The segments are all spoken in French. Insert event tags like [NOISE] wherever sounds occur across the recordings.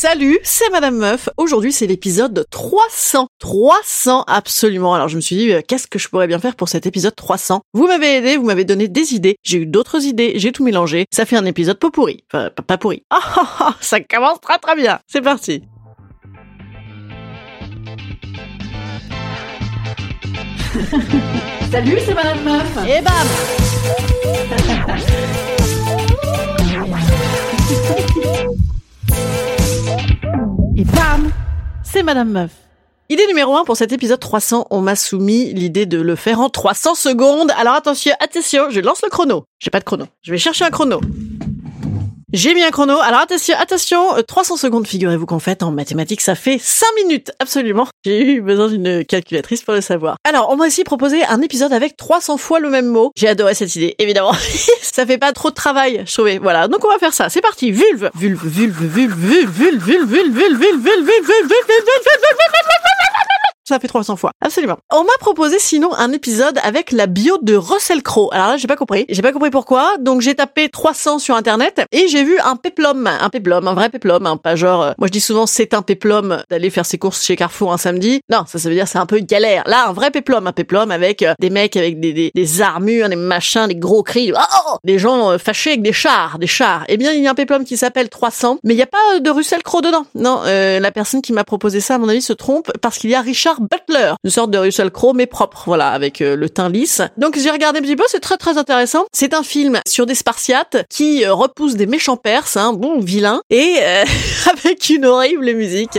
Salut, c'est Madame Meuf. Aujourd'hui, c'est l'épisode 300. 300, absolument. Alors, je me suis dit, euh, qu'est-ce que je pourrais bien faire pour cet épisode 300 Vous m'avez aidé, vous m'avez donné des idées. J'ai eu d'autres idées, j'ai tout mélangé. Ça fait un épisode pas pourri. Enfin, pas- pourri. Ah, ah, ah, ça commence très très bien. C'est parti. Salut, c'est Madame Meuf. Et bam [LAUGHS] Et bam C'est Madame Meuf. Idée numéro 1 pour cet épisode 300, on m'a soumis l'idée de le faire en 300 secondes. Alors attention, attention, je lance le chrono. J'ai pas de chrono. Je vais chercher un chrono. J'ai mis un chrono. Alors attention, attention, euh, 300 secondes, figurez-vous qu'en fait, en mathématiques, ça fait 5 minutes. Absolument. J'ai eu besoin d'une calculatrice pour le savoir. Alors, on m'a aussi proposé un épisode avec 300 fois le même mot. J'ai adoré cette idée, évidemment. ça fait pas trop de travail, je trouvais. Voilà, donc on va faire ça. C'est parti. Vulve. Vulve, vulve, vulve, vulve, vulve, vulve, vulve, vulve, vulve, vulve, vulve, vulve, vulve, vulve, vulve, ça fait 300 fois. Absolument. On m'a proposé sinon un épisode avec la bio de Russell Crowe. Alors là, j'ai pas compris. J'ai pas compris pourquoi. Donc j'ai tapé 300 sur internet et j'ai vu un péplum, un péplum, un vrai péplum, hein, pas genre euh, moi je dis souvent c'est un péplum d'aller faire ses courses chez Carrefour un samedi. Non, ça ça veut dire c'est un peu galère. Là, un vrai péplum, un péplum avec euh, des mecs avec des, des, armures, des machins, des gros cris, oh, des gens euh, fâchés avec des chars, des chars. Eh bien, il y a un péplum qui s'appelle 300, mais il y a pas de Russell Crowe dedans. Non, la personne qui m'a proposé ça à mon avis se trompe parce qu'il y a Richard Butler, une sorte de Russell Crowe mais propre, voilà, avec euh, le teint lisse. Donc j'ai regardé un petit peu, c'est très très intéressant. C'est un film sur des Spartiates qui euh, repoussent des méchants Perses, hein, bon vilains, et euh, [LAUGHS] avec une horrible musique.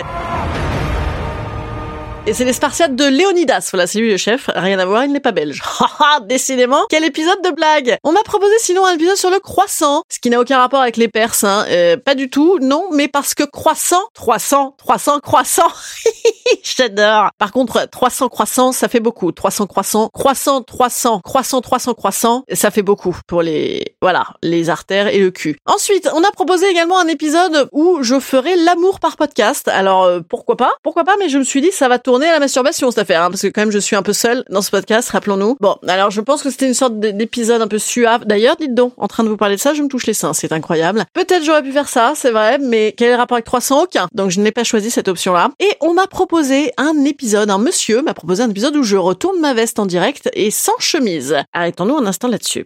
C'est les Spartiates de Léonidas. Voilà, c'est lui le chef. Rien à voir, il n'est pas belge. [LAUGHS] Haha, décidément, quel épisode de blague On m'a proposé sinon un épisode sur le croissant, ce qui n'a aucun rapport avec les Perses. Hein. Euh, pas du tout, non, mais parce que croissant, 300, 300 croissant. [LAUGHS] J'adore. Par contre, 300 croissants, ça fait beaucoup. 300 croissants, croissant, 300, croissant, 300 croissants, ça fait beaucoup pour les, voilà, les artères et le cul. Ensuite, on a proposé également un épisode où je ferai l'amour par podcast. Alors, euh, pourquoi pas? Pourquoi pas Mais je me suis dit, ça va tourner à la masturbation cette affaire, hein, parce que quand même, je suis un peu seule dans ce podcast, rappelons-nous. Bon, alors je pense que c'était une sorte d'épisode un peu suave. D'ailleurs, dites donc, en train de vous parler de ça, je me touche les seins, c'est incroyable. Peut-être j'aurais pu faire ça, c'est vrai, mais quel est rapport avec 300 Aucun. Donc je n'ai pas choisi cette option-là. Et on m'a proposé un épisode, un monsieur m'a proposé un épisode où je retourne ma veste en direct et sans chemise. Arrêtons-nous un instant là-dessus.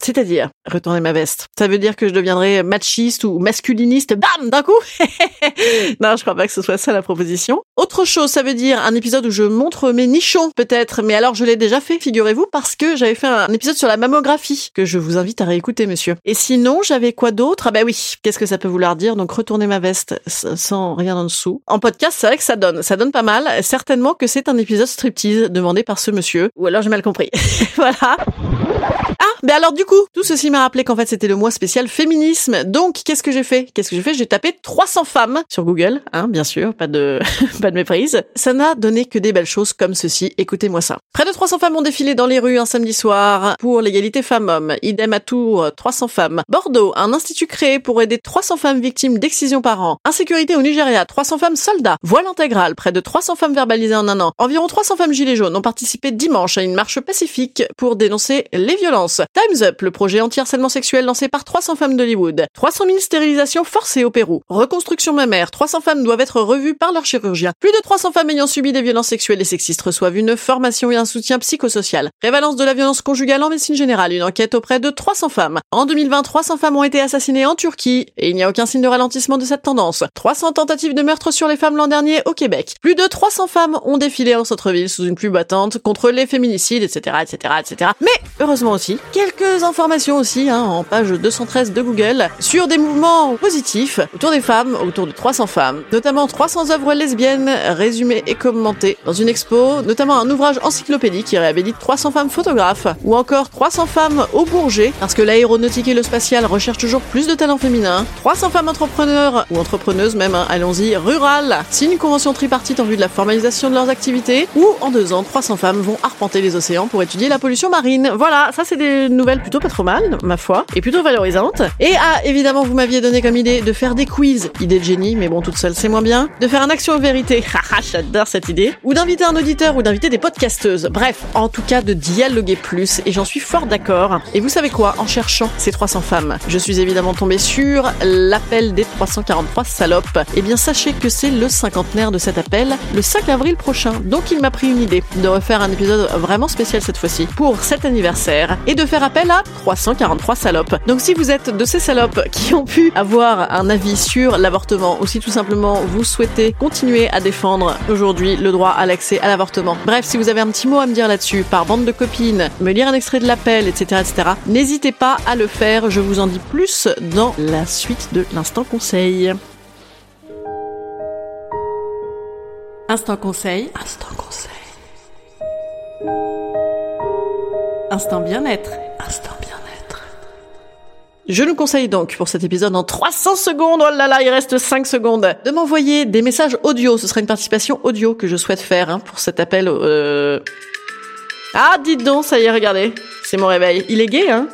C'est-à-dire, retourner ma veste. Ça veut dire que je deviendrai machiste ou masculiniste, bam, d'un coup? [LAUGHS] Non, je crois pas que ce soit ça la proposition. Autre chose, ça veut dire un épisode où je montre mes nichons, peut-être. Mais alors, je l'ai déjà fait, figurez-vous, parce que j'avais fait un épisode sur la mammographie, que je vous invite à réécouter, monsieur. Et sinon, j'avais quoi d'autre? Ah bah oui, qu'est-ce que ça peut vouloir dire? Donc, retourner ma veste sans rien en dessous. En podcast, c'est vrai que ça donne. Ça donne pas mal. Certainement que c'est un épisode striptease demandé par ce monsieur. Ou alors, j'ai mal compris. [LAUGHS] voilà. Mais alors du coup, tout ceci m'a rappelé qu'en fait c'était le mois spécial féminisme. Donc qu'est-ce que j'ai fait? Qu'est-ce que j'ai fait? J'ai tapé 300 femmes sur Google, hein, bien sûr, pas de [LAUGHS] pas de méprise. Ça n'a donné que des belles choses comme ceci. Écoutez-moi ça. Près de 300 femmes ont défilé dans les rues un samedi soir pour l'égalité femmes-hommes. Idem à Tours, 300 femmes. Bordeaux, un institut créé pour aider 300 femmes victimes d'excision par an. Insécurité au Nigeria, 300 femmes soldats. Voile intégral, près de 300 femmes verbalisées en un an. Environ 300 femmes gilets jaunes ont participé dimanche à une marche pacifique pour dénoncer les violences. Time's Up, le projet anti-harcèlement sexuel lancé par 300 femmes d'Hollywood. 300 000 stérilisations forcées au Pérou. Reconstruction mammaire. 300 femmes doivent être revues par leur chirurgien. Plus de 300 femmes ayant subi des violences sexuelles et sexistes reçoivent une formation et un soutien psychosocial. Prévalence de la violence conjugale en médecine générale. Une enquête auprès de 300 femmes. En 2020, 300 femmes ont été assassinées en Turquie et il n'y a aucun signe de ralentissement de cette tendance. 300 tentatives de meurtre sur les femmes l'an dernier au Québec. Plus de 300 femmes ont défilé en centre-ville sous une pluie battante contre les féminicides, etc., etc., etc. Mais, heureusement aussi, quelques informations aussi, hein, en page 213 de Google, sur des mouvements positifs autour des femmes, autour de 300 femmes, notamment 300 œuvres lesbiennes résumées et commentées dans une expo, notamment un ouvrage encyclopédique qui réhabilite 300 femmes photographes, ou encore 300 femmes au Bourget, parce que l'aéronautique et le spatial recherchent toujours plus de talents féminins, 300 femmes entrepreneurs, ou entrepreneuses même, hein, allons-y, rurales, signent une convention tripartite en vue de la formalisation de leurs activités, ou en deux ans, 300 femmes vont arpenter les océans pour étudier la pollution marine. Voilà, ça c'est des nouvelles plutôt pas trop mal, ma foi, et plutôt valorisantes. Et ah, évidemment, vous m'aviez donné comme idée de faire des quiz, idée de génie, mais bon, toute seule c'est moins bien, de faire un action vérité, [LAUGHS] haha, j'adore cette idée, ou d'inviter un auditeur ou d'inviter des podcasteuses. Bref, en tout cas de dialoguer plus, et j'en suis fort d'accord. Et vous savez quoi, en cherchant ces 300 femmes, je suis évidemment tombée sur l'appel des 343 salopes. Eh bien, sachez que c'est le cinquantenaire de cet appel, le 5 avril prochain. Donc il m'a pris une idée de refaire un épisode vraiment spécial cette fois-ci pour cet anniversaire et de faire appel à 343 salopes. Donc si vous êtes de ces salopes [LAUGHS] qui ont pu avoir un avis sur l'avortement ou si tout simplement vous souhaitez continuer à défendre aujourd'hui le droit à l'accès à l'avortement. Bref, si vous avez un petit mot à me dire là-dessus par bande de copines, me lire un extrait de l'appel, etc., etc., n'hésitez pas à le faire. Je vous en dis plus dans la suite de l'instant conseil. Instant conseil. Instant conseil. Instant bien-être. Instant bien-être. Je nous conseille donc pour cet épisode en 300 secondes, oh là là, il reste 5 secondes, de m'envoyer des messages audio. Ce sera une participation audio que je souhaite faire hein, pour cet appel. Euh... Ah, dites donc, ça y est, regardez, c'est mon réveil. Il est gay, hein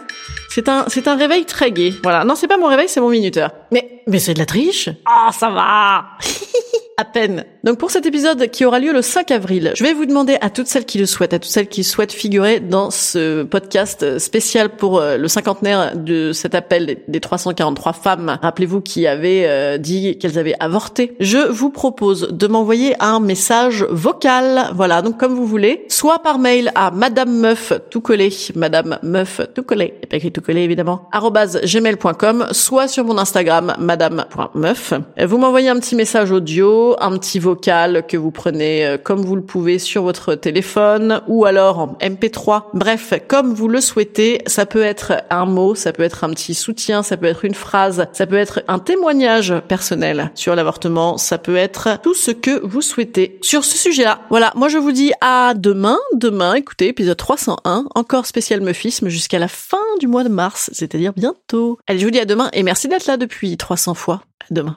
c'est un, c'est un réveil très gai. Voilà. Non, c'est pas mon réveil, c'est mon minuteur. Mais, mais c'est de la triche. Ah, oh, ça va. [LAUGHS] à peine. Donc pour cet épisode qui aura lieu le 5 avril, je vais vous demander à toutes celles qui le souhaitent, à toutes celles qui souhaitent figurer dans ce podcast spécial pour euh, le cinquantenaire de cet appel des 343 femmes, rappelez-vous qui avaient euh, dit qu'elles avaient avorté, je vous propose de m'envoyer un message vocal, voilà, donc comme vous voulez, soit par mail à madame meuf tout collé, madame meuf tout collé, pas écrit tout collé évidemment, gmail.com, soit sur mon Instagram madame.meuf. Vous m'envoyez un petit message audio un petit vocal que vous prenez euh, comme vous le pouvez sur votre téléphone ou alors en MP3. Bref, comme vous le souhaitez, ça peut être un mot, ça peut être un petit soutien, ça peut être une phrase, ça peut être un témoignage personnel sur l'avortement, ça peut être tout ce que vous souhaitez sur ce sujet-là. Voilà, moi je vous dis à demain, demain, écoutez, épisode 301, encore spécial meufisme jusqu'à la fin du mois de mars, c'est-à-dire bientôt. Allez, je vous dis à demain et merci d'être là depuis 300 fois. À demain.